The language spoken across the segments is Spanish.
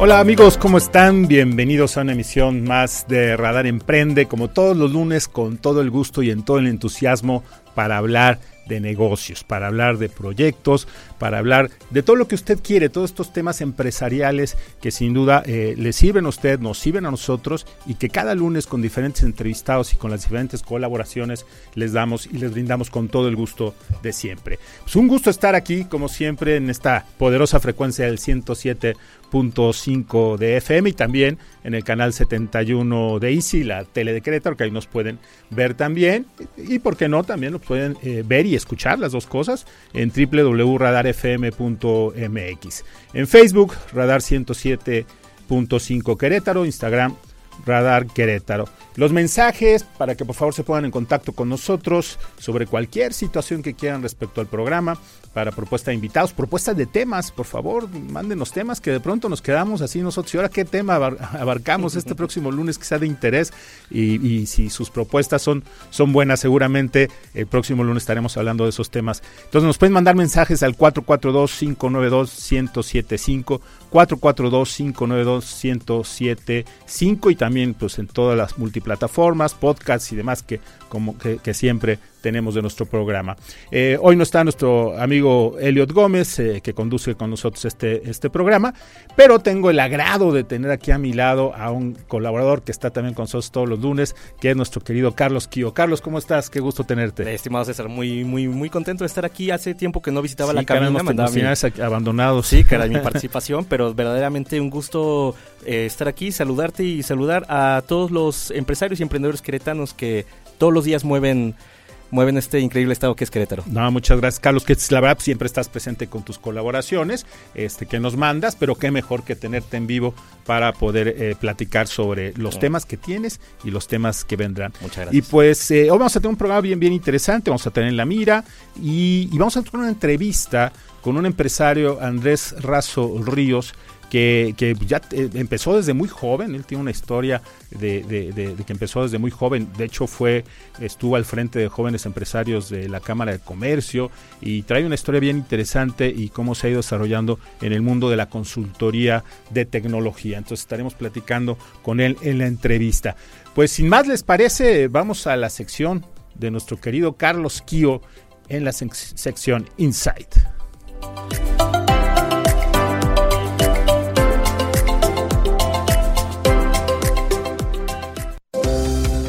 Hola amigos, ¿cómo están? Bienvenidos a una emisión más de Radar Emprende, como todos los lunes, con todo el gusto y en todo el entusiasmo para hablar de negocios, para hablar de proyectos, para hablar de todo lo que usted quiere, todos estos temas empresariales que sin duda eh, le sirven a usted, nos sirven a nosotros y que cada lunes con diferentes entrevistados y con las diferentes colaboraciones les damos y les brindamos con todo el gusto de siempre. Es pues un gusto estar aquí, como siempre, en esta poderosa frecuencia del 107.5 de FM y también en el canal 71 de Easy, la tele de Querétaro, que ahí nos pueden ver también y, por qué no, también nos pueden eh, ver y escuchar las dos cosas en www.radarfm.mx. En Facebook, Radar 107.5 Querétaro, Instagram, Radar Querétaro. Los mensajes para que por favor se pongan en contacto con nosotros sobre cualquier situación que quieran respecto al programa para propuesta de invitados, propuestas de temas, por favor, mándenos temas que de pronto nos quedamos así nosotros. ¿Y ahora qué tema abarcamos este próximo lunes que sea de interés? Y, si sus propuestas son, son buenas, seguramente el próximo lunes estaremos hablando de esos temas. Entonces nos pueden mandar mensajes al 442-592-1075, 442-592-1075 y también pues en todas las multiplataformas, podcasts y demás que, como, que siempre tenemos de nuestro programa. Eh, hoy no está nuestro amigo Elliot Gómez, eh, que conduce con nosotros este, este programa, pero tengo el agrado de tener aquí a mi lado a un colaborador que está también con nosotros todos los lunes, que es nuestro querido Carlos Kio. Carlos, ¿cómo estás? Qué gusto tenerte. Eh, estimado César, muy, muy, muy contento de estar aquí. Hace tiempo que no visitaba la cabina. Mandaba mi... abandonados. Sí, era mi participación, pero verdaderamente un gusto estar aquí, saludarte y saludar a todos los empresarios y emprendedores queretanos que todos los días mueven mueven este increíble estado que es Querétaro. No, muchas gracias, Carlos, que la verdad siempre estás presente con tus colaboraciones este, que nos mandas, pero qué mejor que tenerte en vivo para poder eh, platicar sobre los temas que tienes y los temas que vendrán. Muchas gracias. Y pues eh, hoy vamos a tener un programa bien, bien interesante, vamos a tener en la mira y, y vamos a tener una entrevista con un empresario, Andrés Razo Ríos, que, ya eh, empezó desde muy joven, él tiene una historia de, que empezó desde muy joven, de hecho fue, estuvo al frente de jóvenes empresarios de la Cámara de Comercio y trae una historia bien interesante y cómo se ha ido desarrollando en el mundo de la consultoría de tecnología. Entonces estaremos platicando con él en la entrevista. Pues sin más les parece, vamos a la sección de nuestro querido Carlos Kio en la sección Insight.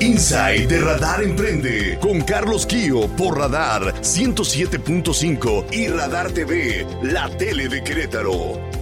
Inside de Radar Emprende con Carlos Kio por Radar 107.5 y Radar TV, la tele de Querétaro.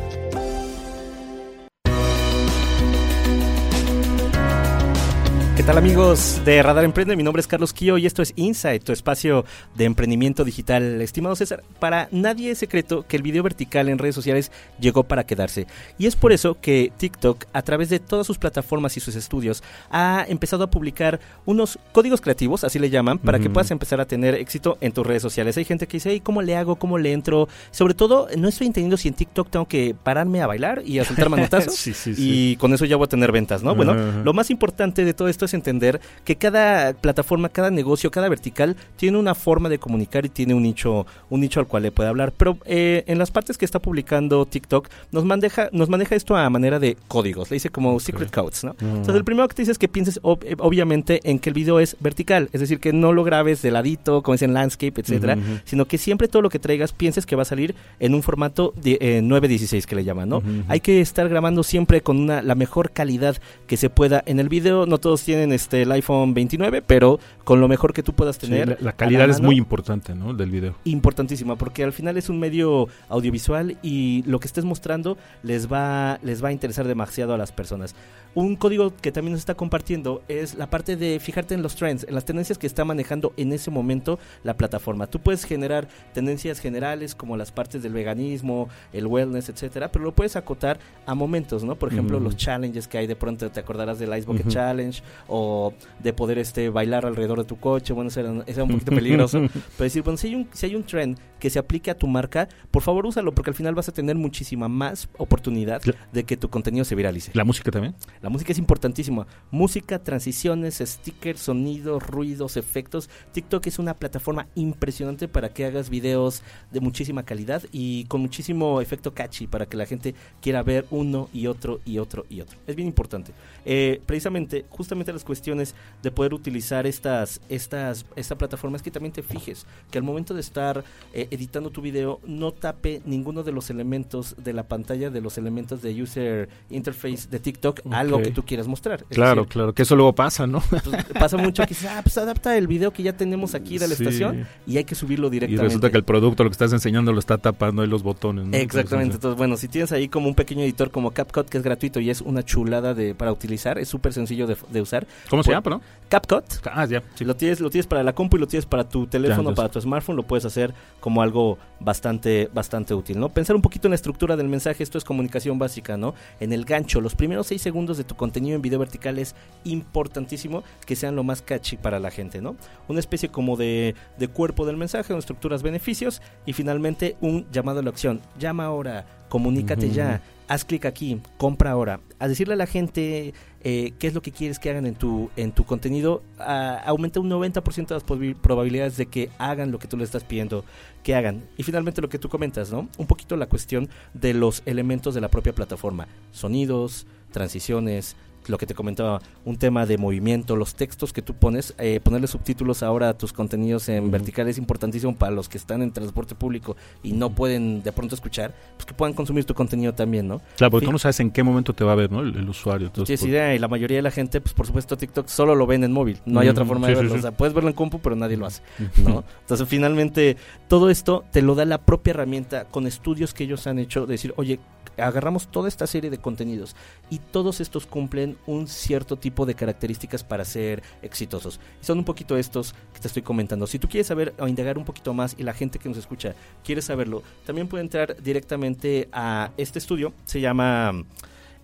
Tal amigos de Radar Emprende? Mi nombre es Carlos Kio y esto es Insight, tu espacio de emprendimiento digital. Estimado César, para nadie es secreto que el video vertical en redes sociales llegó para quedarse. Y es por eso que TikTok, a través de todas sus plataformas y sus estudios, ha empezado a publicar unos códigos creativos, así le llaman, para que puedas empezar a tener éxito en tus redes sociales. Hay gente que dice, ¿cómo le hago? ¿Cómo le entro? Sobre todo, no estoy entendiendo si en TikTok tengo que pararme a bailar y a soltar manotazos. Y con eso ya voy a tener ventas, ¿no? Bueno, lo más importante de todo esto es entender que cada plataforma, cada negocio, cada vertical tiene una forma de comunicar y tiene un nicho, un nicho al cual le puede hablar. Pero eh, en las partes que está publicando TikTok nos maneja, nos maneja esto a manera de códigos, le dice como secret codes, ¿no? Entonces el primero que te dice es que pienses eh, obviamente en que el video es vertical, es decir, que no lo grabes de ladito, como dicen landscape, etcétera, sino que siempre todo lo que traigas pienses que va a salir en un formato de eh, 916 que le llaman, ¿no? Hay que estar grabando siempre con una, la mejor calidad que se pueda en el video, no todos tienen tienen este el iPhone 29, pero con lo mejor que tú puedas tener. la, la, calidad es muy importante, ¿no? Del video. Importantísima, porque al final es un medio audiovisual y lo que estés mostrando les va, les va a interesar demasiado a las personas. Un código que también nos está compartiendo es la parte de fijarte en los trends, en las tendencias que está manejando en ese momento la plataforma. Tú puedes generar tendencias generales como las partes del veganismo, el wellness, etcétera, pero lo puedes acotar a momentos, ¿no? Por ejemplo, los challenges que hay de pronto, te acordarás del Ice Bucket Challenge o de poder este bailar alrededor de tu coche, bueno, eso era, un poquito peligroso, pero decir, bueno, si hay un si hay un trend que se aplique a tu marca, por favor úsalo porque al final vas a tener muchísima más oportunidad de que tu contenido se viralice. ¿La música también? La música es importantísima. Música, transiciones, stickers, sonidos, ruidos, efectos. TikTok es una plataforma impresionante para que hagas videos de muchísima calidad y con muchísimo efecto catchy para que la gente quiera ver uno y otro y otro y otro. Es bien importante. Eh, precisamente, justamente las cuestiones de poder utilizar estas, estas, esta plataforma es que también te fijes que al momento de estar eh, editando tu video no tape ninguno de los elementos de la pantalla, de los elementos de user interface de TikTok, algo que tú quieras mostrar. claro, claro, que eso luego pasa, ¿no? Pues, pasa mucho que ah, pues adapta el video que ya tenemos aquí de la estación y hay que subirlo directamente. Y resulta que el producto, lo que estás enseñando, lo está tapando ahí los botones. Exactamente. Entonces, bueno, si tienes ahí como un pequeño editor como CapCut que es gratuito y es una chulada de para utilizar, es súper sencillo de, usar. ¿Cómo se llama, no? CapCut. Ah, ya. Si lo tienes, lo tienes para la compu y lo tienes para tu teléfono, para tu smartphone, lo puedes hacer como algo bastante, bastante útil, ¿no? Pensar un poquito en la estructura del mensaje, esto es comunicación básica, ¿no? En el gancho, los primeros seis segundos de tu contenido en video vertical es importantísimo que sean lo más catchy para la gente, ¿no? Una especie como de, de cuerpo del mensaje, con estructuras beneficios y finalmente un llamado a la acción. Llama ahora, comunícate ya, haz clic aquí, compra ahora. A decirle a la gente eh, qué es lo que quieres que hagan en tu, en tu contenido, aumenta un 90% las probabilidades de que hagan lo que tú les estás pidiendo que hagan. Y finalmente lo que tú comentas, ¿no? Un poquito la cuestión de los elementos de la propia plataforma. Sonidos, transiciones, lo que te comentaba, un tema de movimiento, los textos que tú pones, eh, ponerle subtítulos ahora a tus contenidos en vertical es importantísimo para los que están en transporte público y no pueden de pronto escuchar, pues que puedan consumir tu contenido también, ¿no? Claro, porque tú no sabes en qué momento te va a ver, ¿no? El, usuario. Tienes idea y la mayoría de la gente, pues por supuesto TikTok solo lo ven en móvil, no hay otra forma de verlo, o sea, puedes verlo en compu, pero nadie lo hace, ¿no? Entonces finalmente todo esto te lo da la propia herramienta con estudios que ellos han hecho de decir, oye, agarramos toda esta serie de contenidos y todos estos cumplen un cierto tipo de características para ser exitosos. Y son un poquito estos que te estoy comentando. Si tú quieres saber o indagar un poquito más y la gente que nos escucha quiere saberlo, también puede entrar directamente a este estudio. Se llama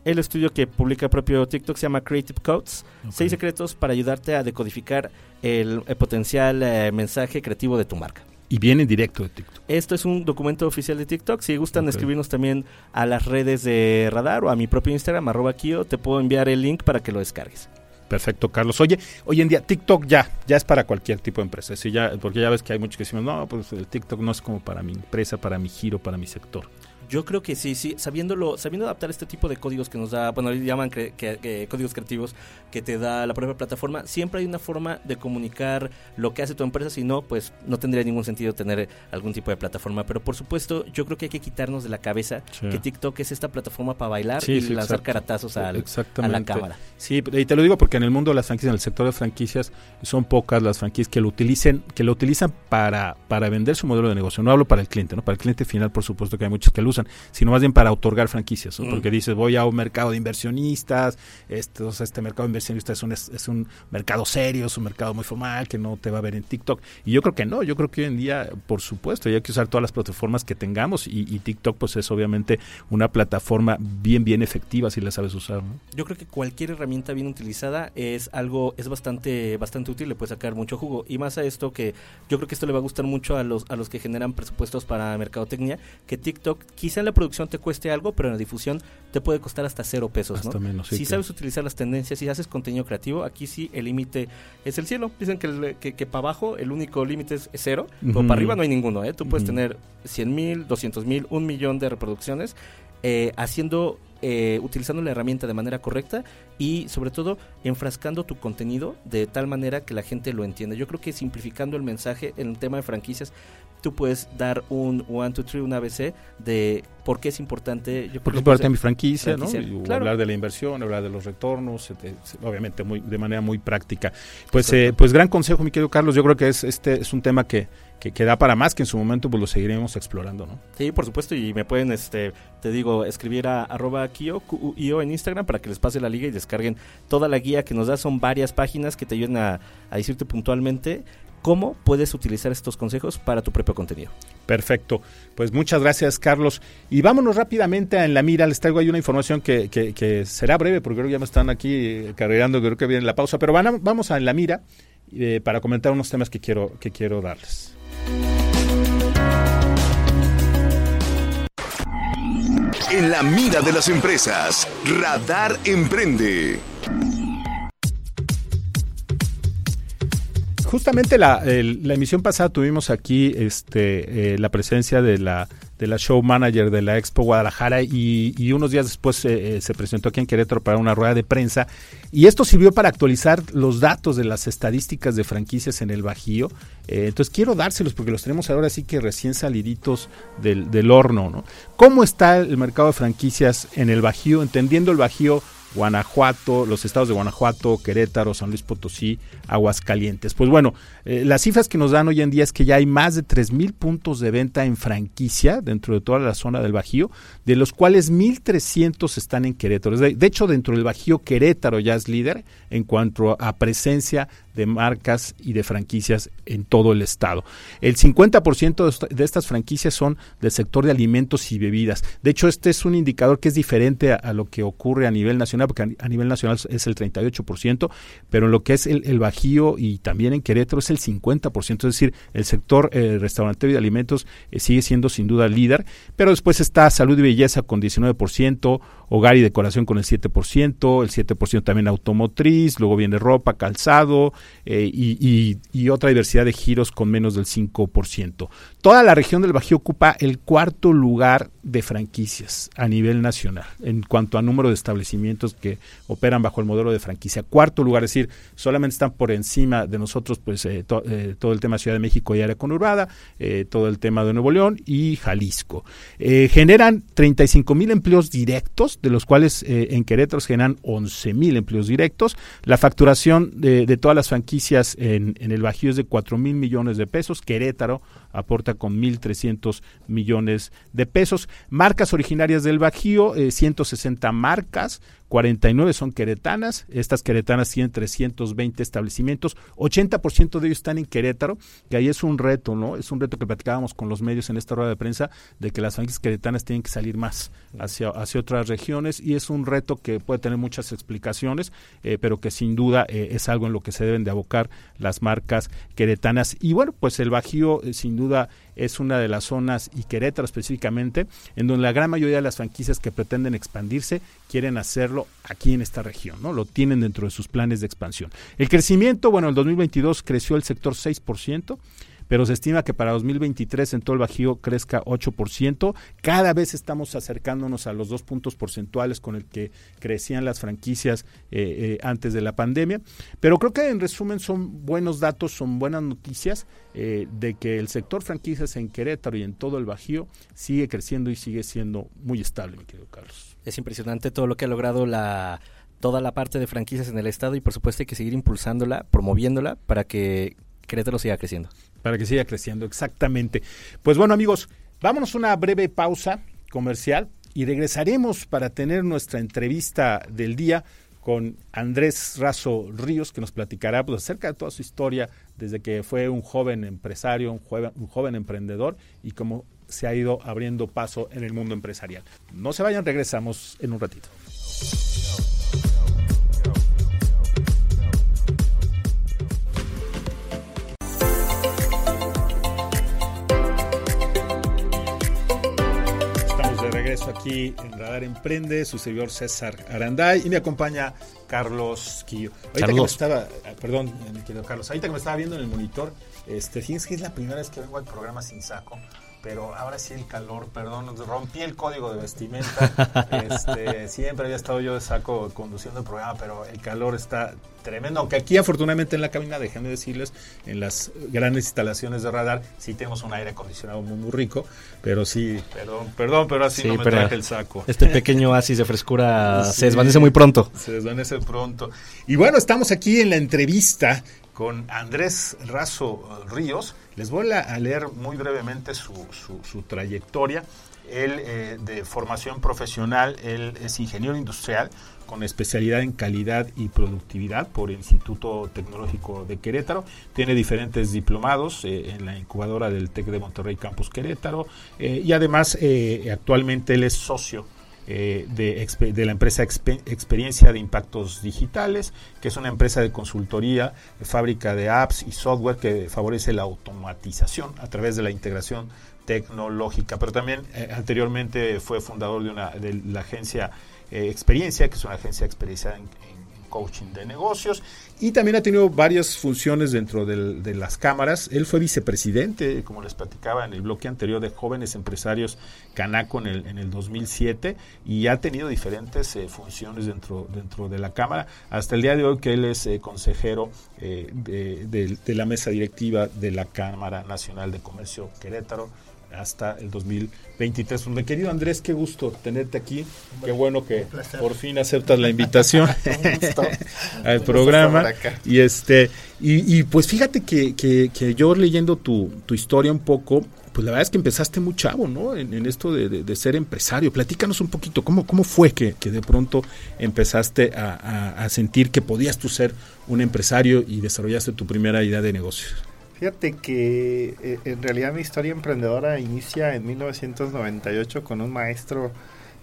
el estudio que publica propio TikTok se llama Creative Codes. Seis secretos para ayudarte a decodificar el, potencial eh, mensaje creativo de tu marca. Y viene en directo de TikTok. Esto es un documento oficial de TikTok. Si gustan escribirnos también a las redes de Radar o a mi propio Instagram, arroba Kio, te puedo enviar el link para que lo descargues. Perfecto, Carlos. Oye, hoy en día TikTok ya, ya es para cualquier tipo de empresa. ya, porque ya ves que hay muchos que decimos, no, pues el TikTok no es como para mi empresa, para mi giro, para mi sector. Yo creo que sí, sí, sabiéndolo, sabiendo adaptar este tipo de códigos que nos da, bueno, llaman que, códigos creativos que te da la propia plataforma, siempre hay una forma de comunicar lo que hace tu empresa, si no, pues no tendría ningún sentido tener algún tipo de plataforma. Pero por supuesto, yo creo que hay que quitarnos de la cabeza que TikTok es esta plataforma para bailar y lanzar caratazos a la cámara. Sí, y te lo digo porque en el mundo de las franquicias, en el sector de franquicias, son pocas las franquicias que lo utilicen, que lo utilizan para, para vender su modelo de negocio. No hablo para el cliente, ¿no? Para el cliente final, por supuesto que hay muchos que lo usan sino más bien para otorgar franquicias, mm. porque dices, voy a un mercado de inversionistas, este, este mercado de inversionistas es un, es, un mercado serio, es un mercado muy formal, que no te va a ver en TikTok. Y yo creo que no, yo creo que hoy en día, por supuesto, hay que usar todas las plataformas que tengamos y, TikTok pues es obviamente una plataforma bien, bien efectiva si la sabes usar. Yo creo que cualquier herramienta bien utilizada es algo, es bastante, bastante útil, le puede sacar mucho jugo. Y más a esto que yo creo que esto le va a gustar mucho a los, a los que generan presupuestos para mercadotecnia, que TikTok quizá en la producción te cueste algo, pero en la difusión te puede costar hasta cero pesos. ¿no? Menos, si sabes utilizar las tendencias, si haces contenido creativo, aquí sí el límite es el cielo. Dicen que, que, para abajo el único límite es cero, pero para arriba no hay ninguno. ¿eh? Tú puedes tener 100 mil, 200 mil, un millón de reproducciones eh, haciendo eh, utilizando la herramienta de manera correcta y sobre todo enfrascando tu contenido de tal manera que la gente lo entienda. Yo creo que simplificando el mensaje en el tema de franquicias tú puedes dar un one, two, three, un ABC de por qué es importante. Yo Porque es importante mi franquicia, ¿no? Y Hablar de la inversión, hablar de los retornos, obviamente muy, de manera muy práctica. Pues, eh, pues gran consejo, mi querido Carlos. Yo creo que es este es un tema que, que, da para más, que en su momento pues lo seguiremos explorando, ¿no? Sí, por supuesto, y me pueden, este, te digo, escribir a arroba Kio, en Instagram para que les pase la liga y descarguen toda la guía que nos da. Son varias páginas que te ayudan a, a decirte puntualmente cómo puedes utilizar estos consejos para tu propio contenido. Perfecto. Pues muchas gracias, Carlos. Y vámonos rápidamente a En la Mira. Les traigo ahí una información que, que, será breve, porque creo que ya me están aquí eh, cargando, creo que viene la pausa. Pero van vamos a En la Mira eh, para comentar unos temas que quiero, que quiero darles. En la mira de las empresas, Radar Emprende. Justamente la, la, emisión pasada tuvimos aquí este, eh, la presencia de la, de la show manager de la Expo Guadalajara y, unos días después eh, eh, se presentó aquí en Querétaro para una rueda de prensa y esto sirvió para actualizar los datos de las estadísticas de franquicias en el Bajío. entonces quiero dárselos porque los tenemos ahora sí que recién saliditos del, del horno. ¿no? ¿Cómo está el mercado de franquicias en el Bajío? Entendiendo el Bajío Guanajuato, los estados de Guanajuato, Querétaro, San Luis Potosí, Aguascalientes. Pues bueno, eh, las cifras que nos dan hoy en día es que ya hay más de 3.000 puntos de venta en franquicia dentro de toda la zona del Bajío, de los cuales 1.300 están en Querétaro. De hecho, dentro del Bajío, Querétaro ya es líder en cuanto a presencia de marcas y de franquicias en todo el estado. El 50% de estas franquicias son del sector de alimentos y bebidas. De hecho, este es un indicador que es diferente a, lo que ocurre a nivel nacional, porque a, nivel nacional es el 38%, pero en lo que es el, Bajío y también en Querétaro es el 50%. Es decir, el sector eh, restaurante y de alimentos eh, sigue siendo sin duda líder, pero después está salud y belleza con 19%, hogar y decoración con el 7%, el 7% también automotriz, luego viene ropa, calzado eh, y, otra diversidad de giros con menos del 5%. Toda la región del Bajío ocupa el cuarto lugar de franquicias a nivel nacional en cuanto a número de establecimientos que operan bajo el modelo de franquicia. Cuarto lugar, es decir, solamente están por encima de nosotros pues eh, eh, todo el tema Ciudad de México y área conurbada, todo el tema de Nuevo León y Jalisco. generan 35 mil empleos directos de los cuales eh, en Querétaro se generan 11 mil empleos directos. La facturación de, todas las franquicias en, en, el Bajío es de 4 mil millones de pesos. Querétaro aporta con 1.300 millones de pesos. Marcas originarias del Bajío, 160 eh, marcas, 49 son queretanas, estas queretanas tienen 320 establecimientos, 80% de ellos están en Querétaro, que ahí es un reto, ¿no? Es un reto que platicábamos con los medios en esta rueda de prensa, de que las franquicias queretanas tienen que salir más hacia, hacia otras regiones y es un reto que puede tener muchas explicaciones, eh, pero que sin duda eh, es algo en lo que se deben de abocar las marcas queretanas. Y bueno, pues el Bajío eh, sin duda es una de las zonas, y Querétaro específicamente, en donde la gran mayoría de las franquicias que pretenden expandirse quieren hacerlo aquí en esta región, ¿no? Lo tienen dentro de sus planes de expansión. El crecimiento, bueno, en 2022 creció el sector 6%, pero se estima que para 2023 en todo el Bajío crezca 8%. Cada vez estamos acercándonos a los dos puntos porcentuales con el que crecían las franquicias eh, eh, antes de la pandemia. Pero creo que en resumen son buenos datos, son buenas noticias eh, de que el sector franquicias en Querétaro y en todo el Bajío sigue creciendo y sigue siendo muy estable, mi querido Carlos. Es impresionante todo lo que ha logrado la toda la parte de franquicias en el estado y por supuesto hay que seguir impulsándola, promoviéndola para que Querétaro siga creciendo. Para que siga creciendo, exactamente. Pues bueno amigos, vámonos a una breve pausa comercial y regresaremos para tener nuestra entrevista del día con Andrés Razo Ríos, que nos platicará pues, acerca de toda su historia desde que fue un joven empresario, un joven, un joven emprendedor y cómo se ha ido abriendo paso en el mundo empresarial. No se vayan, regresamos en un ratito. Regreso aquí en Radar Emprende, su servidor César Aranday y me acompaña Carlos Quillo. Ahorita que me estaba, perdón, mi querido Carlos, ahorita que me estaba viendo en el monitor, este, fíjense que es la primera vez que vengo al programa sin saco. Pero ahora sí el calor, perdón, rompí el código de vestimenta. este, siempre había estado yo de saco conduciendo el programa, pero el calor está tremendo. Aunque aquí, afortunadamente, en la cabina, déjenme decirles, en las grandes instalaciones de radar, sí tenemos un aire acondicionado muy, muy rico, pero sí, perdón, perdón, pero así no me traje el saco. Este pequeño oasis de frescura se desvanece muy pronto. Se desvanece pronto. Y bueno, estamos aquí en la entrevista con Andrés Razo Ríos. Les voy a leer muy brevemente su, su, trayectoria. Él, eh, de formación profesional, él es ingeniero industrial con especialidad en calidad y productividad por el Instituto Tecnológico de Querétaro. Tiene diferentes diplomados eh, en la incubadora del TEC de Monterrey Campus Querétaro eh, y además actualmente él es socio eh, de, la empresa Experiencia de Impactos Digitales, que es una empresa de consultoría, de fábrica de apps y software que favorece la automatización a través de la integración tecnológica. Pero también eh, anteriormente fue fundador de, una, de la agencia eh, Experiencia, que es una agencia especializada en coaching de negocios y también ha tenido varias funciones dentro de las cámaras. Él fue vicepresidente, como les platicaba en el bloque anterior, de Jóvenes Empresarios Canaco en el, en el 2007 y ha tenido diferentes eh, funciones dentro, dentro de la Cámara. Hasta el día de hoy que él es eh, consejero eh, de la mesa directiva de la Cámara Nacional de Comercio Querétaro hasta el 2023. Mi querido Andrés, qué gusto tenerte aquí. Qué bueno que por fin aceptas la invitación al programa. Y este y, pues fíjate que, que, yo leyendo tu, tu, historia un poco, pues la verdad es que empezaste muy chavo, ¿no? En, esto de, ser empresario. Platícanos un poquito, ¿cómo, cómo fue que, de pronto empezaste a, a sentir que podías tú ser un empresario y desarrollaste tu primera idea de negocios? Fíjate que eh, en realidad mi historia emprendedora inicia en 1998 con un maestro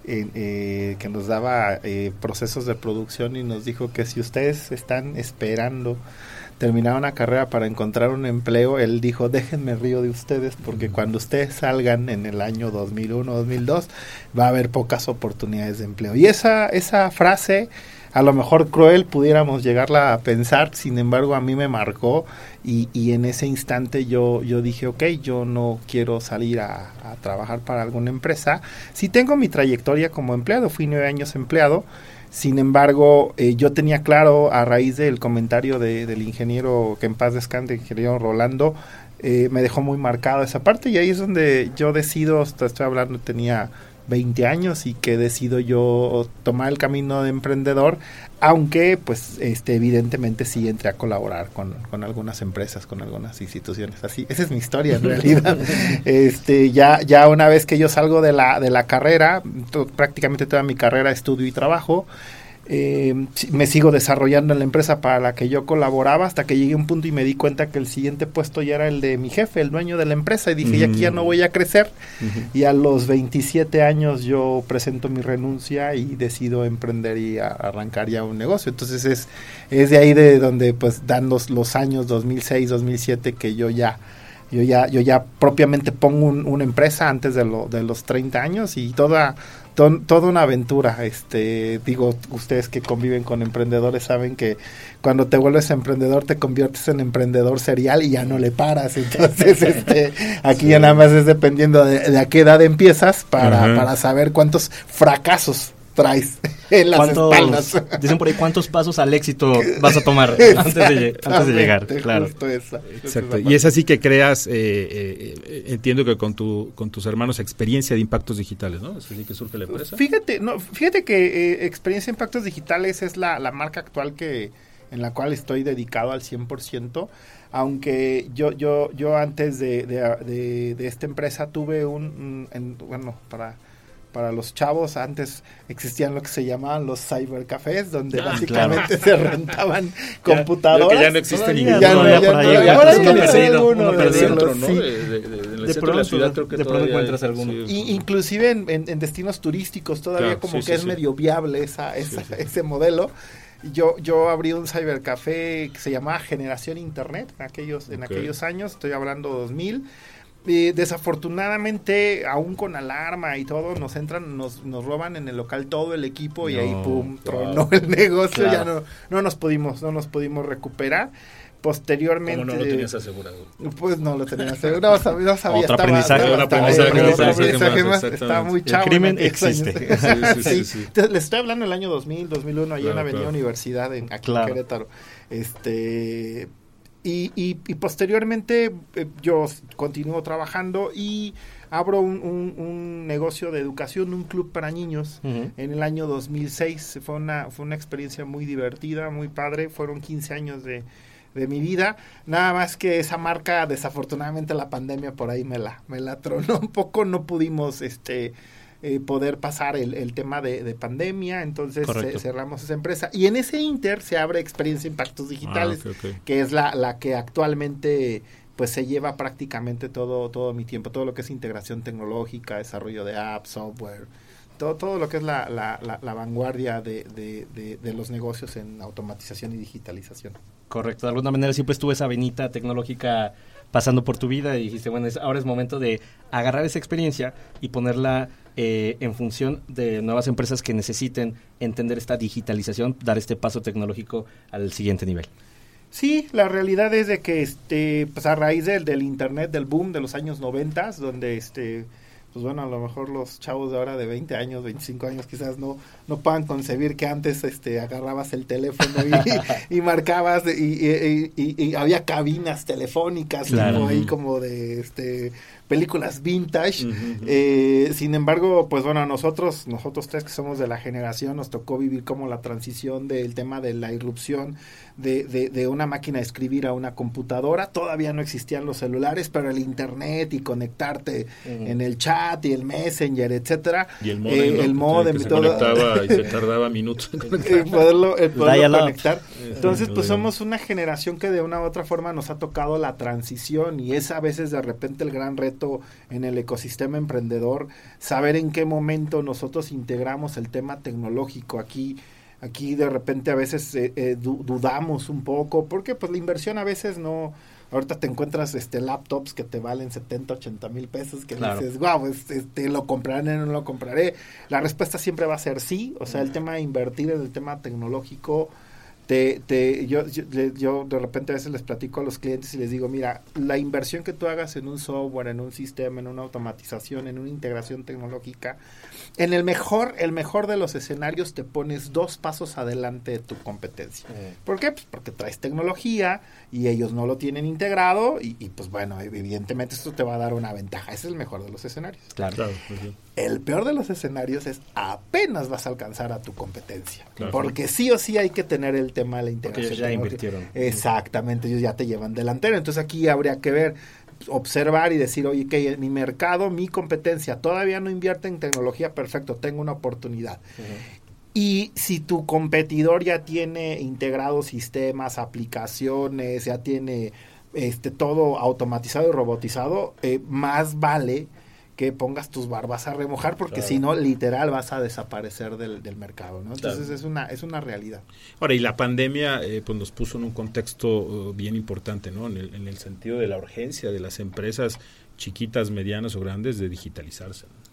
eh, que nos daba eh, procesos de producción y nos dijo que si ustedes están esperando terminar una carrera para encontrar un empleo, él dijo, déjenme río de ustedes porque cuando ustedes salgan en el año 2001, 2002, va a haber pocas oportunidades de empleo. Y esa, esa frase a lo mejor cruel pudiéramos llegarla a pensar, sin embargo a mí me marcó y, y en ese instante yo, yo dije, ok, yo no quiero salir a, trabajar para alguna empresa. Si tengo mi trayectoria como empleado, fui nueve años empleado, sin embargo, eh, yo tenía claro a raíz del comentario de, del ingeniero que en paz descanse, ingeniero Rolando, eh, me dejó muy marcado esa parte y ahí es donde yo decido, estoy hablando, tenía 20 años y que decido yo tomar el camino de emprendedor, aunque pues este evidentemente sí entré a colaborar con, con, algunas empresas, con algunas instituciones. Así, esa es mi historia en realidad. este, ya, ya una vez que yo salgo de la, de la carrera, prácticamente toda mi carrera estudio y trabajo, eh, me sigo desarrollando en la empresa para la que yo colaboraba hasta que llegué a un punto y me di cuenta que el siguiente puesto ya era el de mi jefe, el dueño de la empresa y dije, ya aquí ya no voy a crecer y a los 27 años yo presento mi renuncia y decido emprender y arrancar ya un negocio. Entonces es, es de ahí de donde pues dan los, los años 2006, 2007 que yo ya yo ya yo ya propiamente pongo una empresa antes de, lo, de los 30 años y toda toda una aventura. Este, digo, ustedes que conviven con emprendedores saben que cuando te vuelves emprendedor te conviertes en emprendedor serial y ya no le paras. Entonces, este, aquí ya nada más es dependiendo de, a qué edad empiezas para, para saber cuántos fracasos traes en las espaldas. Dicen por ahí cuántos pasos al éxito vas a tomar antes de, antes de llegar. Claro. Exacto. Y es así que creas, eh, eh, entiendo que con, tu, con tus hermanos, experiencia de impactos digitales, ¿no? Es así que surge la empresa. Fíjate, no, fíjate que eh, experiencia de impactos digitales es la, la marca actual que en la cual estoy dedicado al 100%, aunque yo yo yo antes de, de, de, esta empresa tuve un, un bueno, para para los chavos antes existían lo que se llamaban los cybercafés donde ah, básicamente se rentaban computadoras. ya, ya no existe ni ya no, ya, por ahí, ahora. De, pronto, la ciudad creo que de pronto encuentras alguno. y, inclusive en, en, destinos turísticos todavía como que es medio viable esa, esa ese modelo. Yo, yo abrí un cybercafé que se llamaba Generación Internet en aquellos, en aquellos años, estoy hablando 2000, desafortunadamente, aún con alarma y todo, nos entran, nos, nos roban en el local todo el equipo y ahí pum, tronó el negocio, ya no, no nos pudimos, no nos pudimos recuperar. Posteriormente. ¿Cómo no lo tenías asegurado? Pues no lo tenía asegurado. No, sabía. No sabía Otro aprendizaje. Estaba, Otro aprendizaje más. Estaba muy chavo. El crimen existe. sí, sí, sí, Les estoy hablando del año 2000, 2001, ahí claro, en Avenida claro. Universidad, en, aquí claro. en Querétaro. Este. Y, y, y posteriormente eh, yo continúo trabajando y abro un, un, un, negocio de educación, un club para niños uh -huh. en el año 2006. Fue una, fue una experiencia muy divertida, muy padre. Fueron 15 años de, de mi vida. Nada más que esa marca, desafortunadamente la pandemia por ahí me la, me la tronó un poco. No pudimos este eh, poder pasar el, el tema de, de, pandemia, entonces eh, cerramos esa empresa. Y en ese inter se abre Experiencia Impactos Digitales, ah, okay, okay. que es la, la que actualmente pues se lleva prácticamente todo, todo mi tiempo, todo lo que es integración tecnológica, desarrollo de apps, software, todo, todo lo que es la, la, la, la vanguardia de, de, de, de, los negocios en automatización y digitalización. Correcto, de alguna manera siempre estuvo esa venita tecnológica pasando por tu vida y dijiste, bueno, es, ahora es momento de agarrar esa experiencia y ponerla eh, en función de nuevas empresas que necesiten entender esta digitalización, dar este paso tecnológico al siguiente nivel. Sí, la realidad es de que este, pues a raíz del, del internet, del boom de los años 90, donde este pues bueno, a lo mejor los chavos de ahora de 20 años, 25 años quizás no no puedan concebir que antes este agarrabas el teléfono y, y marcabas y, y, y, había cabinas telefónicas claro. ahí como de este películas vintage. Uh -huh. eh, sin embargo, pues bueno, a nosotros, nosotros tres que somos de la generación, nos tocó vivir como la transición del tema de la irrupción de, de, de, una máquina de escribir a una computadora. Todavía no existían los celulares, pero el internet y conectarte uh -huh. en el chat y el messenger, etcétera. Y el modem, eh, el modem que y todo. Se conectaba y se tardaba minutos en el poderlo, el poderlo conectar. Entonces, pues somos una generación que de una u otra forma nos ha tocado la transición y es a veces de repente el gran reto en el ecosistema emprendedor, saber en qué momento nosotros integramos el tema tecnológico aquí. Aquí de repente a veces eh, eh, dudamos un poco, porque pues la inversión a veces no, ahorita te encuentras este laptops que te valen 70, 80 mil pesos, que claro. dices, wow, este, este, lo compraré, no lo compraré. La respuesta siempre va a ser sí, o sea, el tema de invertir en el tema tecnológico, te, te, yo, yo, yo, de repente a veces les platico a los clientes y les digo, mira, la inversión que tú hagas en un software, en un sistema, en una automatización, en una integración tecnológica, en el mejor, el mejor de los escenarios te pones dos pasos adelante de tu competencia. ¿Por qué? Pues porque traes tecnología y ellos no lo tienen integrado y, y, pues bueno, evidentemente esto te va a dar una ventaja. Ese es el mejor de los escenarios. Claro. claro okay. El peor de los escenarios es apenas vas a alcanzar a tu competencia. Claro. Porque sí o sí hay que tener el tema de la integración. Porque ellos ya invirtieron. Exactamente, ellos ya te llevan delantero. Entonces aquí habría que ver observar y decir, oye, que mi mercado, mi competencia todavía no invierte en tecnología, perfecto, tengo una oportunidad. Uh -huh. Y si tu competidor ya tiene integrados sistemas, aplicaciones, ya tiene este todo automatizado y robotizado, eh, más vale que pongas tus barbas a remojar porque claro. si no literal vas a desaparecer del, del mercado no entonces claro. es una es una realidad ahora y la pandemia eh, pues nos puso en un contexto uh, bien importante no en el, en el, sentido de la urgencia de las empresas chiquitas medianas o grandes de digitalizarse ¿no?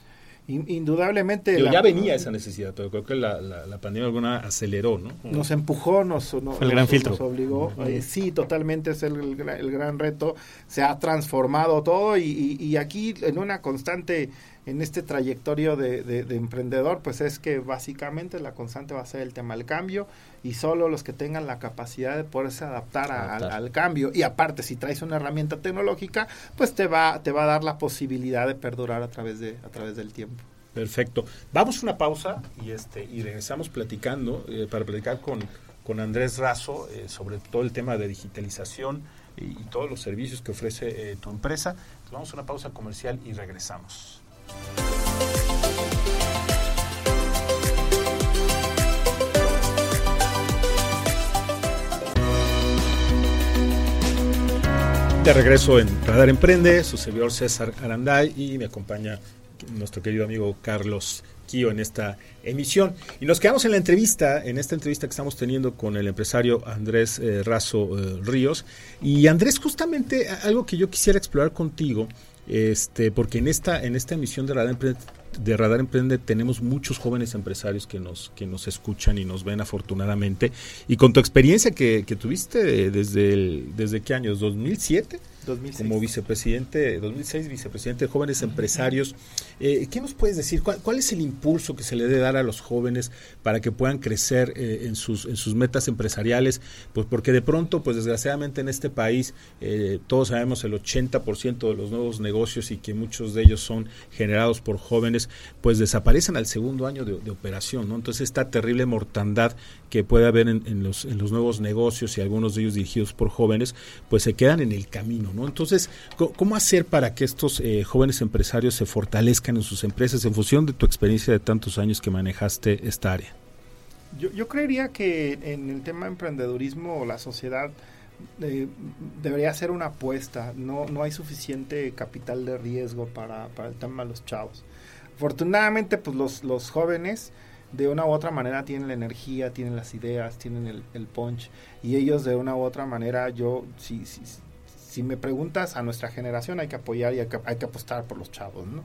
Indudablemente la, ya venía esa necesidad pero creo que la, la, la, pandemia alguna aceleró no nos empujó nos, nos Fue el gran nos, filtro. nos obligó uh -huh. eh, sí totalmente es el, el, el, gran reto se ha transformado todo y, y, y aquí en una constante en este trayectorio de, de, de, emprendedor, pues es que básicamente la constante va a ser el tema del cambio y solo los que tengan la capacidad de poderse adaptar, a, al, al, cambio y aparte si traes una herramienta tecnológica, pues te va, te va a dar la posibilidad de perdurar a través, de, a través del tiempo. Perfecto. Vamos a una pausa y, este, y regresamos platicando eh, para platicar con, con Andrés Razo eh, sobre todo el tema de digitalización y, y todos los servicios que ofrece eh, tu empresa. Entonces vamos a una pausa comercial y regresamos. De regreso en Radar Emprende, su servidor César Aranday y me acompaña nuestro querido amigo Carlos Kio en esta emisión. Y nos quedamos en la entrevista, en esta entrevista que estamos teniendo con el empresario Andrés eh, Razo eh, Ríos. Y Andrés, justamente algo que yo quisiera explorar contigo este, porque en esta, en esta emisión de Radar Emprende, de Radar Emprende tenemos muchos jóvenes empresarios que nos, que nos escuchan y nos ven afortunadamente. Y con tu experiencia que, que tuviste desde, el, desde qué años, 2007 como vicepresidente, 2006 vicepresidente de jóvenes empresarios. Eh, ¿Qué nos puedes decir? ¿Cuál, es el impulso que se le debe dar a los jóvenes para que puedan crecer eh, en, sus, en sus metas empresariales? Pues porque de pronto, pues desgraciadamente en este país, eh, todos sabemos el 80% de los nuevos negocios y que muchos de ellos son generados por jóvenes, pues desaparecen al segundo año de, operación, ¿no? Entonces esta terrible mortandad que puede haber en, en, los, en los nuevos negocios y algunos de ellos dirigidos por jóvenes, pues se quedan en el camino, entonces, ¿cómo hacer para que estos eh, jóvenes empresarios se fortalezcan en sus empresas en función de tu experiencia de tantos años que manejaste esta área? Yo, creería que en el tema de emprendedurismo la sociedad eh, debería hacer una apuesta. No, no hay suficiente capital de riesgo para, el tema de los chavos. Afortunadamente, pues los, los jóvenes de una u otra manera tienen la energía, tienen las ideas, tienen el, punch y ellos de una u otra manera, yo, si, si me preguntas a nuestra generación hay que apoyar y hay que, apostar por los chavos, ¿no?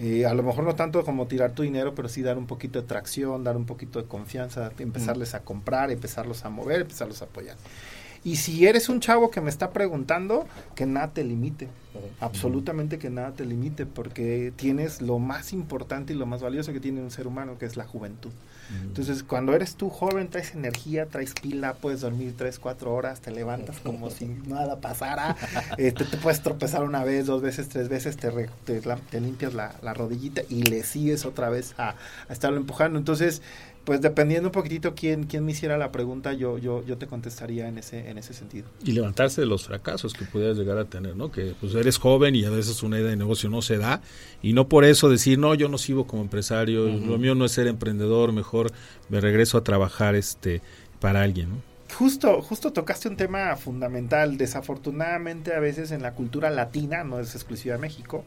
Eh, a lo mejor no tanto como tirar tu dinero, pero sí dar un poquito de tracción, dar un poquito de confianza, empezarles a comprar, empezarlos a mover, empezarlos a apoyar. Y si eres un chavo que me está preguntando, que nada te limite. Absolutamente que nada te limite, porque tienes lo más importante y lo más valioso que tiene un ser humano, que es la juventud. Entonces, cuando eres tú joven, traes energía, traes pila, puedes dormir tres, cuatro horas, te levantas como si nada pasara, este, te puedes tropezar una vez, dos veces, tres veces, te, te, limpias la, rodillita y le sigues otra vez a, a estarlo empujando. Entonces, pues dependiendo un poquitito quién, quién me hiciera la pregunta, yo, yo, yo te contestaría en ese, en ese sentido. Y levantarse de los fracasos que pudieras llegar a tener, ¿no? Que pues eres joven y a veces una idea de negocio no se da, y no por eso decir, no, yo no sigo como empresario, lo mío no es ser emprendedor, mejor me regreso a trabajar este para alguien, ¿no? Justo, justo tocaste un tema fundamental. Desafortunadamente, a veces en la cultura latina, no es exclusiva de México,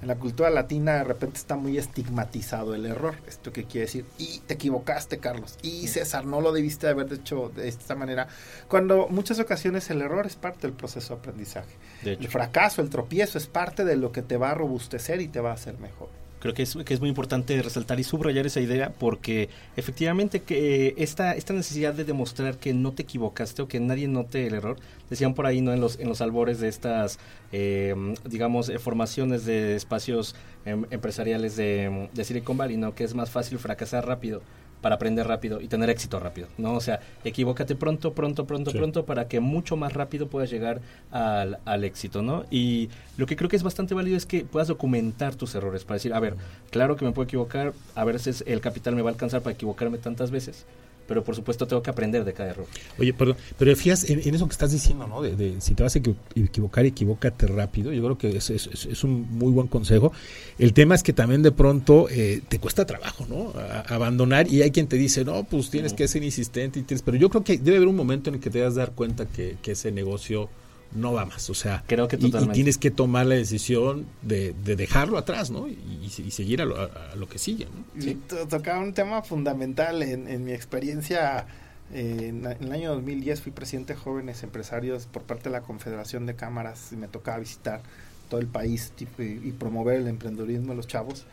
en la cultura latina de repente está muy estigmatizado el error. ¿Esto qué quiere decir? Y te equivocaste, Carlos. Y César, no lo debiste haber hecho de esta manera. Cuando muchas ocasiones el error es parte del proceso de aprendizaje. el fracaso, el tropiezo es parte de lo que te va a robustecer y te va a hacer mejor. Creo que es, que es muy importante resaltar y subrayar esa idea porque efectivamente que esta, esta necesidad de demostrar que no te equivocaste o que nadie note el error, decían por ahí no en los, en los albores de estas, eh, digamos, formaciones de espacios em, empresariales de, de Silicon Valley, ¿no? que es más fácil fracasar rápido para aprender rápido y tener éxito rápido, ¿no? O sea, equivócate pronto, pronto, pronto, pronto para que mucho más rápido puedas llegar al, al, éxito, ¿no? Y lo que creo que es bastante válido es que puedas documentar tus errores para decir, a ver, claro que me puedo equivocar, a veces el capital me va a alcanzar para equivocarme tantas veces, pero por supuesto tengo que aprender de cada error. Oye, perdón, pero fíjate en, eso que estás diciendo, ¿no? De, si te vas a equivocar, equivócate rápido. Yo creo que es, es, un muy buen consejo. El tema es que también de pronto eh, te cuesta trabajo, ¿no? abandonar y hay quien te dice, no, pues tienes que ser insistente, y tienes, pero yo creo que debe haber un momento en el que te das dar cuenta que, que ese negocio no va más. O sea, creo que y, tienes que tomar la decisión de, dejarlo atrás, ¿no? Y, seguir a lo, que sigue. ¿no? Sí. Tocaba un tema fundamental en, mi experiencia. en, el año 2010 fui presidente de jóvenes empresarios por parte de la Confederación de Cámaras y me tocaba visitar todo el país y, promover el emprendedurismo de los chavos.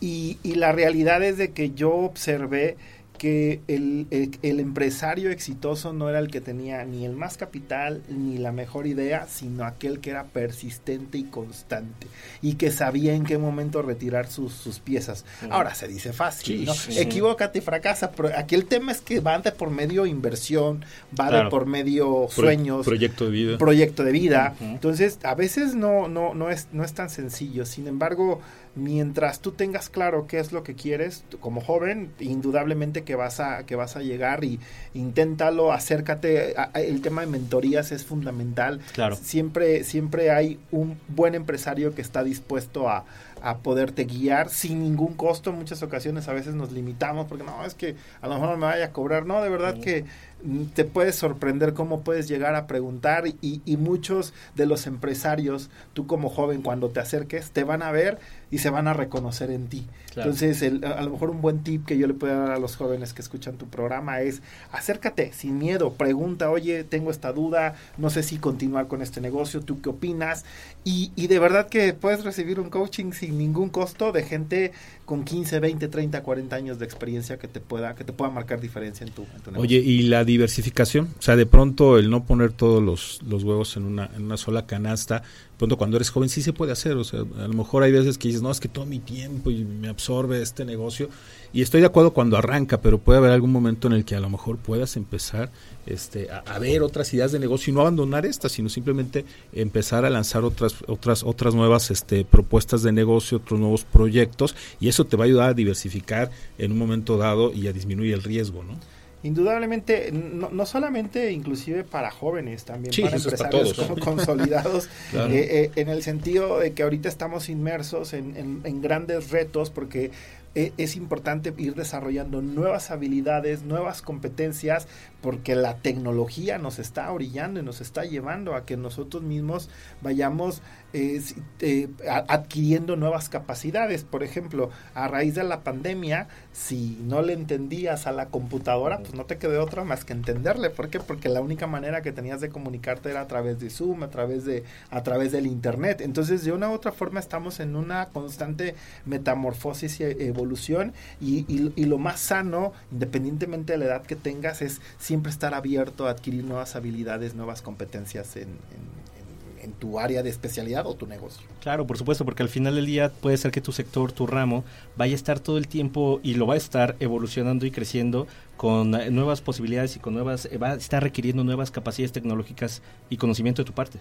Y, y la realidad es de que yo observé que el, el, empresario exitoso no era el que tenía ni el más capital ni la mejor idea, sino aquel que era persistente y constante y que sabía en qué momento retirar sus, sus piezas. Ahora se dice fácil, ¿no? Equivócate y fracasa, pero aquí el tema es que va de por medio inversión, va de por medio sueños, proyecto de vida. Proyecto de vida. Entonces, a veces no, no, no, es, no es tan sencillo. Sin embargo, mientras tú tengas claro qué es lo que quieres como joven indudablemente que vas a que vas a llegar y inténtalo acércate. El tema de mentorías es fundamental. Claro. Siempre siempre hay un buen empresario que está dispuesto a, a poderte guiar sin ningún costo. En muchas ocasiones a veces nos limitamos porque no es que a lo mejor no me vaya a cobrar no de verdad que te puedes sorprender cómo puedes llegar a preguntar y, y muchos de los empresarios tú como joven cuando te acerques te van a ver y se van a reconocer en ti. Entonces, a, lo mejor un buen tip que yo le puedo dar a los jóvenes que escuchan tu programa es acércate sin miedo, pregunta, oye, tengo esta duda, no sé si continuar con este negocio, ¿tú qué opinas? Y, y de verdad que puedes recibir un coaching sin ningún costo de gente con 15, 20, 30, 40 años de experiencia que te pueda que te pueda marcar diferencia en tu, negocio. Oye, ¿y la diversificación? O sea, de pronto el no poner todos los, huevos en una, en una sola canasta, pronto cuando eres joven sí se puede hacer, o sea, a lo mejor hay veces que dices, no, es que todo mi tiempo y me absorbe este negocio, y estoy de acuerdo cuando arranca, pero puede haber algún momento en el que a lo mejor puedas empezar este, a, ver otras ideas de negocio y no abandonar estas, sino simplemente empezar a lanzar otras, otras, otras nuevas este, propuestas de negocio, otros nuevos proyectos, y eso te va a ayudar a diversificar en un momento dado y a disminuir el riesgo, ¿no? Indudablemente, no, solamente inclusive para jóvenes, también para empresarios consolidados, eh, eh, en el sentido de que ahorita estamos inmersos en, en grandes retos porque e, es importante ir desarrollando nuevas habilidades, nuevas competencias, porque la tecnología nos está orillando y nos está llevando a que nosotros mismos vayamos eh, eh, adquiriendo nuevas capacidades. Por ejemplo, a raíz de la pandemia, si no le entendías a la computadora, pues no te quedó otra más que entenderle. ¿Por qué? Porque la única manera que tenías de comunicarte era a través de Zoom, a través de a través del internet. Entonces, de una u otra forma estamos en una constante metamorfosis y evolución y, y lo más sano, independientemente de la edad que tengas, es siempre estar abierto a adquirir nuevas habilidades, nuevas competencias en, en, tu área de especialidad o tu negocio. Claro, por supuesto, porque al final del día puede ser que tu sector, tu ramo, vaya a estar todo el tiempo y lo va a estar evolucionando y creciendo con eh, nuevas posibilidades y con nuevas, eh, va a estar requiriendo nuevas capacidades tecnológicas y conocimiento de tu parte.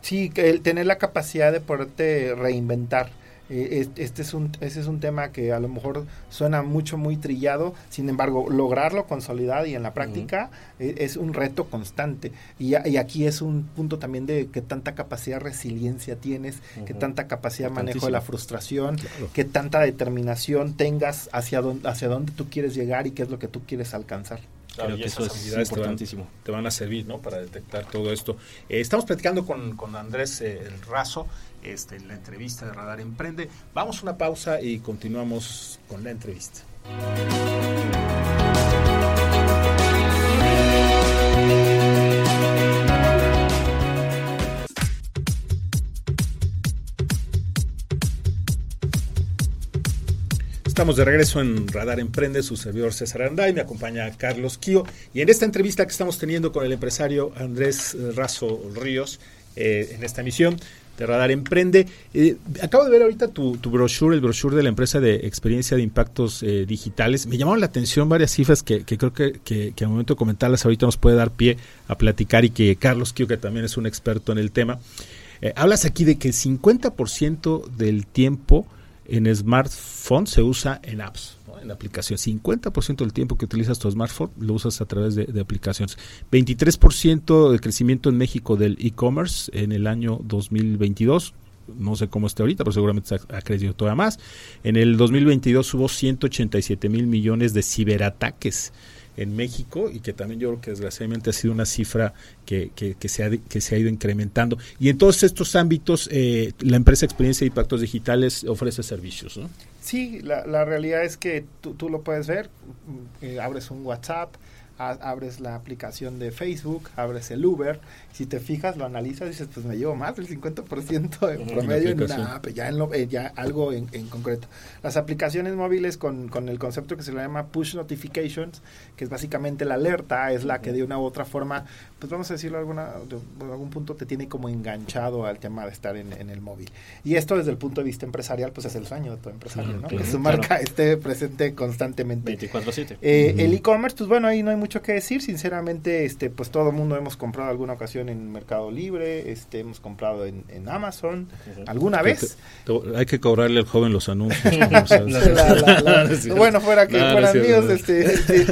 Sí, el tener la capacidad de poderte reinventar eh, este es un, ese es un tema que a lo mejor suena mucho, muy trillado, sin embargo, lograrlo consolidado y en la práctica eh, es un reto constante. Y, aquí es un punto también de qué tanta capacidad de resiliencia tienes, qué tanta capacidad de manejo de la frustración, qué tanta determinación tengas hacia dónde, hacia dónde tú quieres llegar y qué es lo que tú quieres alcanzar. Creo que eso es importantísimo. Te van, a servir ¿no? para detectar todo esto. Eh, estamos platicando con, con Andrés el Razo este, la entrevista de Radar Emprende. Vamos a una pausa y continuamos con la entrevista. Estamos de regreso en Radar Emprende, su servidor César Anday, me acompaña Carlos Kio y en esta entrevista que estamos teniendo con el empresario Andrés Razo Ríos, eh, en esta emisión, de Radar Emprende. Eh, acabo de ver ahorita tu, tu, brochure, el brochure de la empresa de experiencia de impactos eh, digitales. Me llamaron la atención varias cifras que, creo que, que, al momento de comentarlas ahorita nos puede dar pie a platicar y que Carlos Kio, que también es un experto en el tema, eh, hablas aquí de que el 50% del tiempo en smartphone se usa en apps en aplicación. 50% del tiempo que utilizas tu smartphone lo usas a través de, aplicaciones. 23% de crecimiento en México del e-commerce en el año 2022 no sé cómo está ahorita, pero seguramente ha, crecido todavía más. En el 2022 hubo 187 mil millones de ciberataques en México y que también yo creo que desgraciadamente ha sido una cifra que, que, se, ha, que se ha ido incrementando. Y en todos estos ámbitos, eh, la empresa Experiencia de Impactos Digitales ofrece servicios, ¿no? Sí, la, la realidad es que tú, tú lo puedes ver, eh, abres un WhatsApp, abres la aplicación de Facebook, abres el Uber, si te fijas, lo analizas y dices, pues me llevo más del 50% en promedio en una app, ya, en eh, ya algo en, concreto. Las aplicaciones móviles con, con, el concepto que se le llama push notifications, que es básicamente la alerta, es la que de una u otra forma, pues vamos a decirlo, alguna, de, algún punto te tiene como enganchado al tema de estar en, el móvil. Y esto desde el punto de vista empresarial, pues es el sueño de todo empresario, ¿no? que su marca esté presente constantemente. 24-7. Eh, El e-commerce, pues bueno, ahí no hay mucho que decir, sinceramente, este, pues todo el mundo hemos comprado alguna ocasión en Mercado Libre, este, hemos comprado en, Amazon, alguna vez. hay que cobrarle al joven los anuncios. bueno, fuera que fueran míos, este, este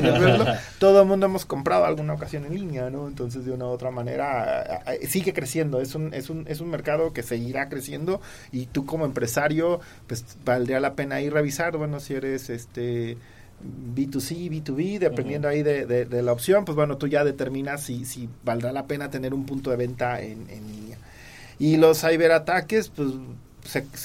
todo el mundo hemos comprado alguna ocasión en línea, ¿no? Entonces, de una u otra manera, sigue creciendo, es un, es un, es un mercado que seguirá creciendo y tú como empresario, pues valdría la pena ir revisar, bueno, si eres este B2C, B2B, dependiendo ahí de, la opción, pues bueno, tú ya determinas si, si valdrá la pena tener un punto de venta en, línea. Y los ciberataques, pues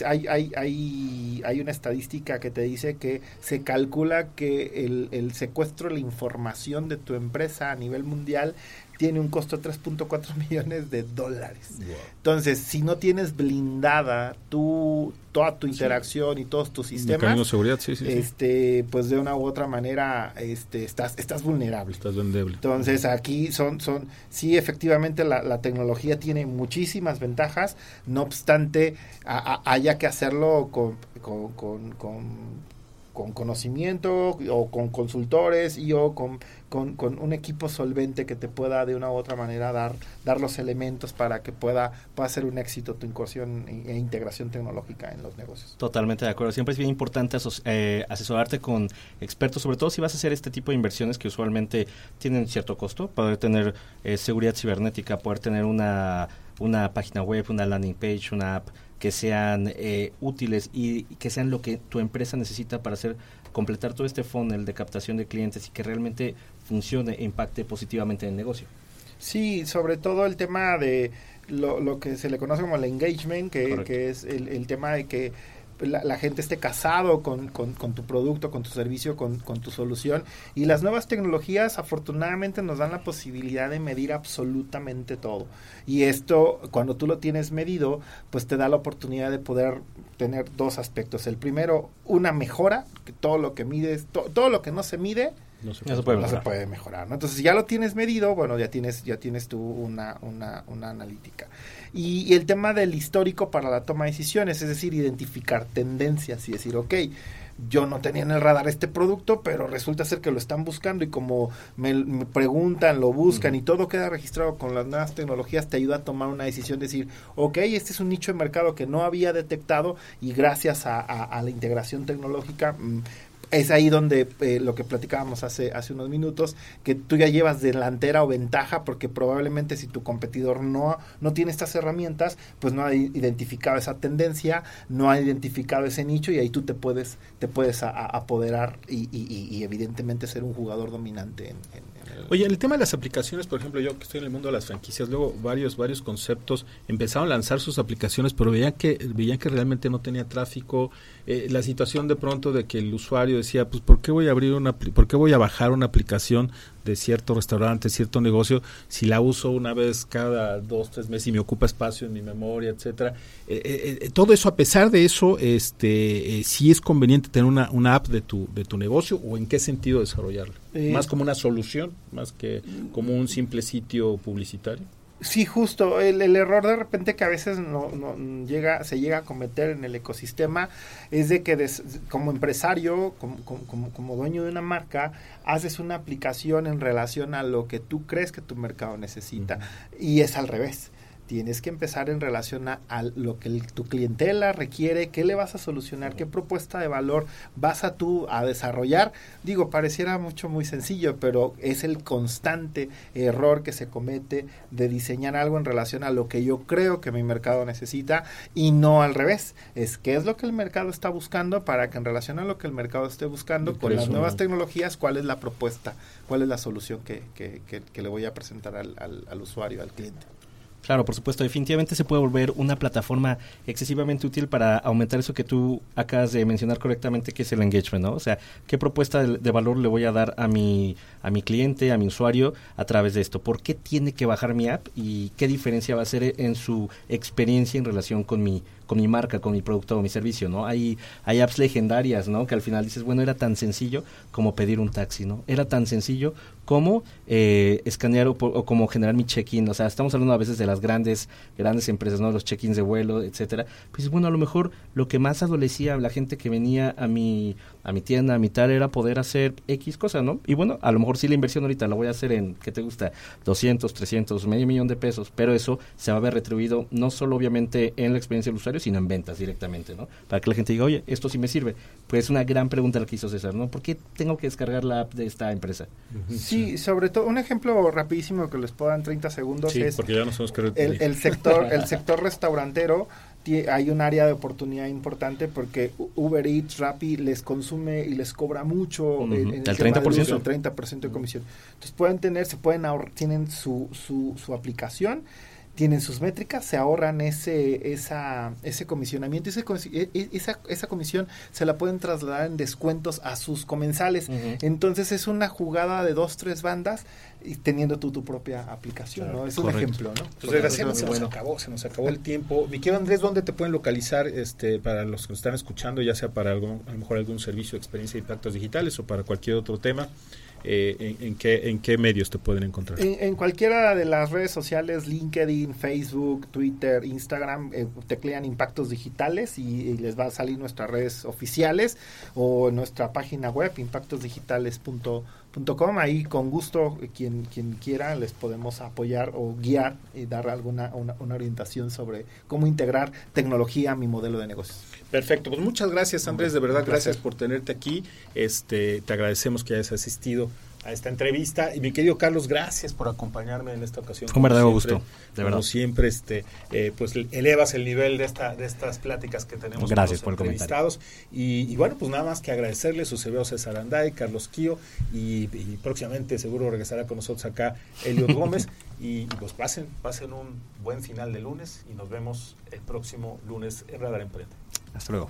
hay, hay, hay, hay, una estadística que te dice que se calcula que el, el secuestro de la información de tu empresa a nivel mundial tiene un costo de 3.4 millones de dólares. Entonces, si no tienes blindada tu, toda tu interacción y todos tus sistemas, de seguridad, sí, sí, este, pues de una u otra manera este, estás, estás vulnerable. Estás vulnerable. Entonces, aquí son, son sí, efectivamente la, la tecnología tiene muchísimas ventajas, no obstante, haya que hacerlo con, con, con con conocimiento o con consultores y o con, con, un equipo solvente que te pueda de una u otra manera dar, dar los elementos para que pueda, pueda ser un éxito tu incursión e, integración tecnológica en los negocios. Totalmente de acuerdo. Siempre es bien importante eh, asesorarte con expertos, sobre todo si vas a hacer este tipo de inversiones que usualmente tienen cierto costo, poder tener eh, seguridad cibernética, poder tener una, una página web, una landing page, una app que sean eh, útiles y, que sean lo que tu empresa necesita para hacer completar todo este funnel de captación de clientes y que realmente funcione e impacte positivamente en el negocio. Sí, sobre todo el tema de lo, lo que se le conoce como el engagement, que, que es el, el, tema de que la, gente esté casado con, con, tu producto, con tu servicio, con, con, tu solución. Y las nuevas tecnologías afortunadamente nos dan la posibilidad de medir absolutamente todo. Y esto, cuando tú lo tienes medido, pues te da la oportunidad de poder tener dos aspectos. El primero, una mejora, que todo lo que mides, todo lo que no se mide, no se puede, mejorar. Entonces, si ya lo tienes medido, bueno, ya tienes, ya tienes tú una, una, una analítica. Y, el tema del histórico para la toma de decisiones, es decir, identificar tendencias y decir, ok, yo no tenía en el radar este producto, pero resulta ser que lo están buscando y como me, preguntan, lo buscan y todo queda registrado con las nuevas tecnologías, te ayuda a tomar una decisión, decir, ok, este es un nicho de mercado que no había detectado y gracias a, a la integración tecnológica mm, es ahí donde eh, lo que platicábamos hace, hace unos minutos, que tú ya llevas delantera o ventaja porque probablemente si tu competidor no, no tiene estas herramientas, pues no ha identificado esa tendencia, no ha identificado ese nicho y ahí tú te puedes, te puedes apoderar y, y, evidentemente ser un jugador dominante en, Oye, el tema de las aplicaciones, por ejemplo, yo que estoy en el mundo de las franquicias, luego varios varios conceptos empezaron a lanzar sus aplicaciones, pero veían que veían que realmente no tenía tráfico, eh, la situación de pronto de que el usuario decía, pues ¿por qué voy a abrir una por qué voy a bajar una aplicación de cierto restaurante, cierto negocio, si la uso una vez cada dos, tres meses y me ocupa espacio en mi memoria, etcétera. Eh, eh, eh, todo eso, a pesar de eso, este, sí es conveniente tener una, una app de tu, de tu negocio o en qué sentido desarrollarla. más como una solución, más que como un simple sitio publicitario. Sí, justo. El, error de repente que a veces no, no, llega, se llega a cometer en el ecosistema es de que como empresario, como, como, como, dueño de una marca, haces una aplicación en relación a lo que tú crees que tu mercado necesita. Y es al revés tienes que empezar en relación a, lo que tu clientela requiere, qué le vas a solucionar, qué propuesta de valor vas a tú a desarrollar. Digo, pareciera mucho muy sencillo, pero es el constante error que se comete de diseñar algo en relación a lo que yo creo que mi mercado necesita y no al revés. Es qué es lo que el mercado está buscando para que en relación a lo que el mercado esté buscando con las nuevas tecnologías, cuál es la propuesta, cuál es la solución que, que, le voy a presentar al, al usuario, al cliente. Claro, por supuesto, definitivamente se puede volver una plataforma excesivamente útil para aumentar eso que tú acabas de mencionar correctamente, que es el engagement, ¿no? O sea, ¿qué propuesta de, valor le voy a dar a mi, a mi cliente, a mi usuario a través de esto? ¿Por qué tiene que bajar mi app y qué diferencia va a hacer en su experiencia en relación con mi, con mi marca, con mi producto o mi servicio, ¿no? Hay, apps legendarias, ¿no? Que al final dices, bueno, era tan sencillo como pedir un taxi, ¿no? Era tan sencillo como eh, escanear o, como generar mi check-in. O sea, estamos hablando a veces de las grandes, grandes empresas, ¿no? Los check-ins de vuelo, etcétera. Pues bueno, a lo mejor lo que más adolecía la gente que venía a mi, a mi tienda, a mi tal, era poder hacer X cosa, ¿no? Y bueno, a lo mejor sí la inversión ahorita la voy a hacer en, ¿qué te gusta? 200, 300, medio millón de pesos, pero eso se va a ver retribuido no solo obviamente en la experiencia del usuario, sino en ventas directamente, ¿no? Para que la gente diga, oye, esto sí me sirve. Pues es una gran pregunta la que hizo César, ¿no? ¿Por qué tengo que descargar la app de esta empresa? Sí, sobre todo, un ejemplo rapidísimo que les puedo dar en 30 segundos es porque ya no el, el, sector, el sector restaurantero hay un área de oportunidad importante porque Uber Eats, Rappi les consume y les cobra mucho el, 30%. el 30% de comisión. Entonces pueden tener, se pueden ahorrar, tienen su, su, su aplicación tienen sus métricas, se ahorran ese, esa, ese comisionamiento, ese, e, e, esa, esa comisión se la pueden trasladar en descuentos a sus comensales. Entonces es una jugada de dos, tres bandas y teniendo tú tu propia aplicación, ¿no? Es un ejemplo, ¿no? Pues desgraciadamente se nos acabó, se nos acabó el tiempo. Mi querido Andrés, ¿dónde te pueden localizar este para los que nos están escuchando, ya sea para algún, a lo mejor algún servicio de experiencia de impactos digitales o para cualquier otro tema? Eh, en, qué, ¿en qué medios te pueden encontrar? En, cualquiera de las redes sociales, LinkedIn, Facebook, Twitter, Instagram, eh, teclean impactos digitales y, les va a salir nuestras redes oficiales o nuestra página web, impactosdigitales.com. Ahí con gusto, quien, quien quiera, les podemos apoyar o guiar y dar alguna una, una orientación sobre cómo integrar tecnología a mi modelo de negocios. Perfecto, pues muchas gracias Andrés, de verdad gracias por tenerte aquí. Este, te agradecemos que hayas asistido a esta entrevista. Y mi querido Carlos, gracias por acompañarme en esta ocasión. Un verdadero gusto, de verdad. siempre, este, eh, pues elevas el nivel de esta, de estas pláticas que tenemos gracias con los por entrevistados. Y, y, bueno, pues nada más que agradecerle su servidor César Anday, Carlos Quío, y, próximamente seguro regresará con nosotros acá Elio Gómez. y, pues pasen, pasen un buen final de lunes y nos vemos el próximo lunes en Radar Emprende. Hasta luego.